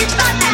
Everybody